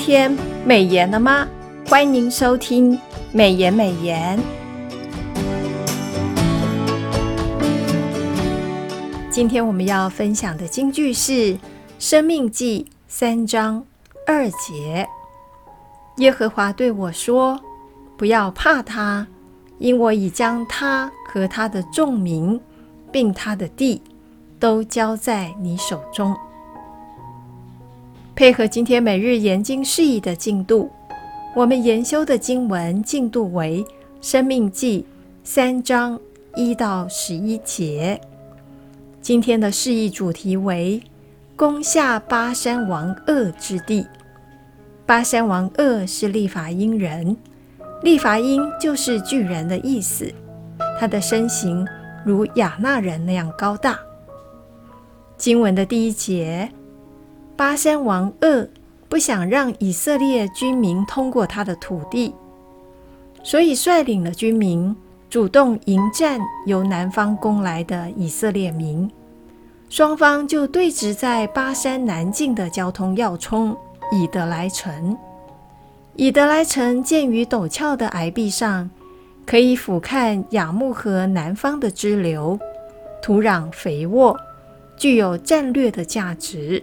天美颜了吗？欢迎收听美颜美颜。今天我们要分享的金句是《生命记》三章二节：耶和华对我说：“不要怕他，因我已将他和他的众民，并他的地，都交在你手中。”配合今天每日研经释义的进度，我们研修的经文进度为《生命记》三章一到十一节。今天的释义主题为攻下巴山王噩之地。巴山王噩是利法因人，利法因就是巨人的意思。他的身形如亚衲人那样高大。经文的第一节。巴珊王噩不想让以色列军民通过他的土地，所以率领了军民，主动迎战由南方攻来的以色列民。双方就对峙在巴山南境的交通要冲以德来城。以德来城建于陡峭的崖壁上，可以俯瞰雅木河南方的支流，土壤肥沃，具有战略的价值。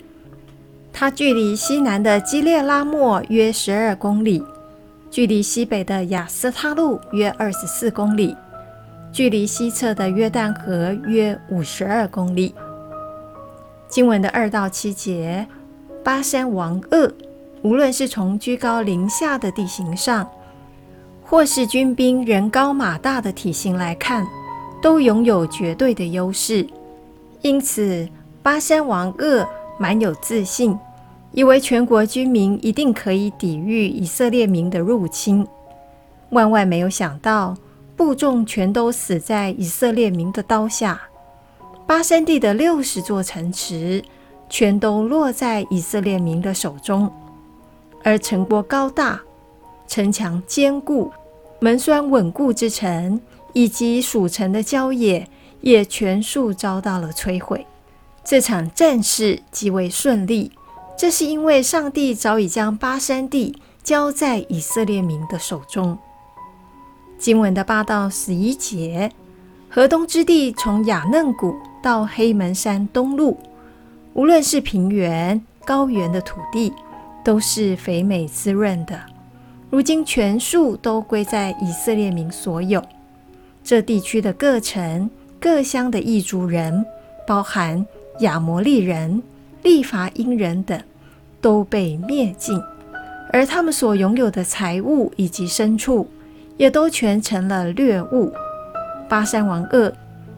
它距离西南的基列拉莫约十二公里，距离西北的雅斯他路约二十四公里，距离西侧的约旦河约五十二公里。经文的二到七节，巴山王鄂，无论是从居高临下的地形上，或是军兵人高马大的体型来看，都拥有绝对的优势。因此，巴山王鄂蛮有自信。以为全国军民一定可以抵御以色列民的入侵，万万没有想到，部众全都死在以色列民的刀下。巴山地的六十座城池，全都落在以色列民的手中。而城郭高大、城墙坚固、门栓稳固之城，以及属城的郊野，也全数遭到了摧毁。这场战事极为顺利。这是因为上帝早已将巴山地交在以色列民的手中。经文的八到十一节，河东之地从亚嫩谷到黑门山东路，无论是平原、高原的土地，都是肥美滋润的。如今全数都归在以色列民所有。这地区的各城、各乡的异族人，包含亚摩利人。利乏音人等都被灭尽，而他们所拥有的财物以及牲畜，也都全成了掠物。巴山王噩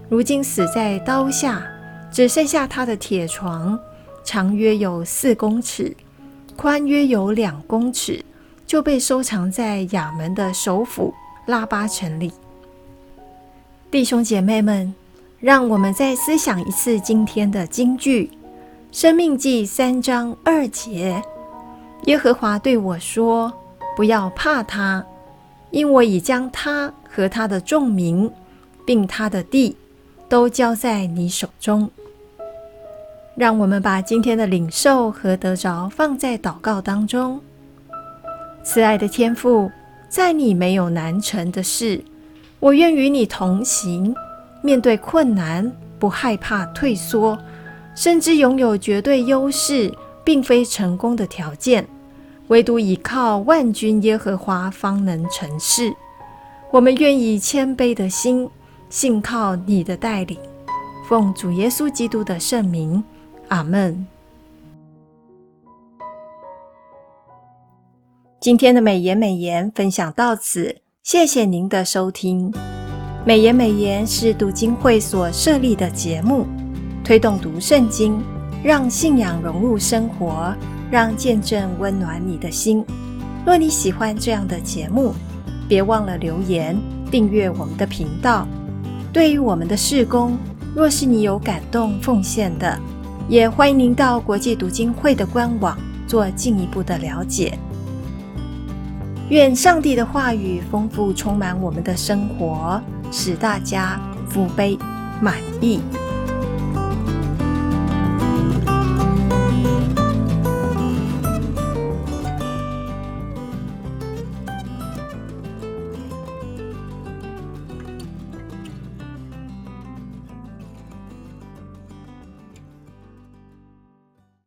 如今死在刀下，只剩下他的铁床，长约有四公尺，宽约有两公尺，就被收藏在亚门的首府拉巴城里。弟兄姐妹们，让我们再思想一次今天的金句。生命记三章二节，耶和华对我说：“不要怕他，因我已将他和他的众民，并他的地，都交在你手中。”让我们把今天的领受和得着放在祷告当中。慈爱的天父，在你没有难成的事，我愿与你同行，面对困难不害怕退缩。甚至拥有绝对优势，并非成功的条件，唯独倚靠万军耶和华方能成事。我们愿以谦卑的心，信靠你的带领，奉主耶稣基督的圣名，阿门。今天的美言美言分享到此，谢谢您的收听。美言美言是读经会所设立的节目。推动读圣经，让信仰融入生活，让见证温暖你的心。若你喜欢这样的节目，别忘了留言订阅我们的频道。对于我们的事工，若是你有感动奉献的，也欢迎您到国际读经会的官网做进一步的了解。愿上帝的话语丰富充满我们的生活，使大家福杯满溢。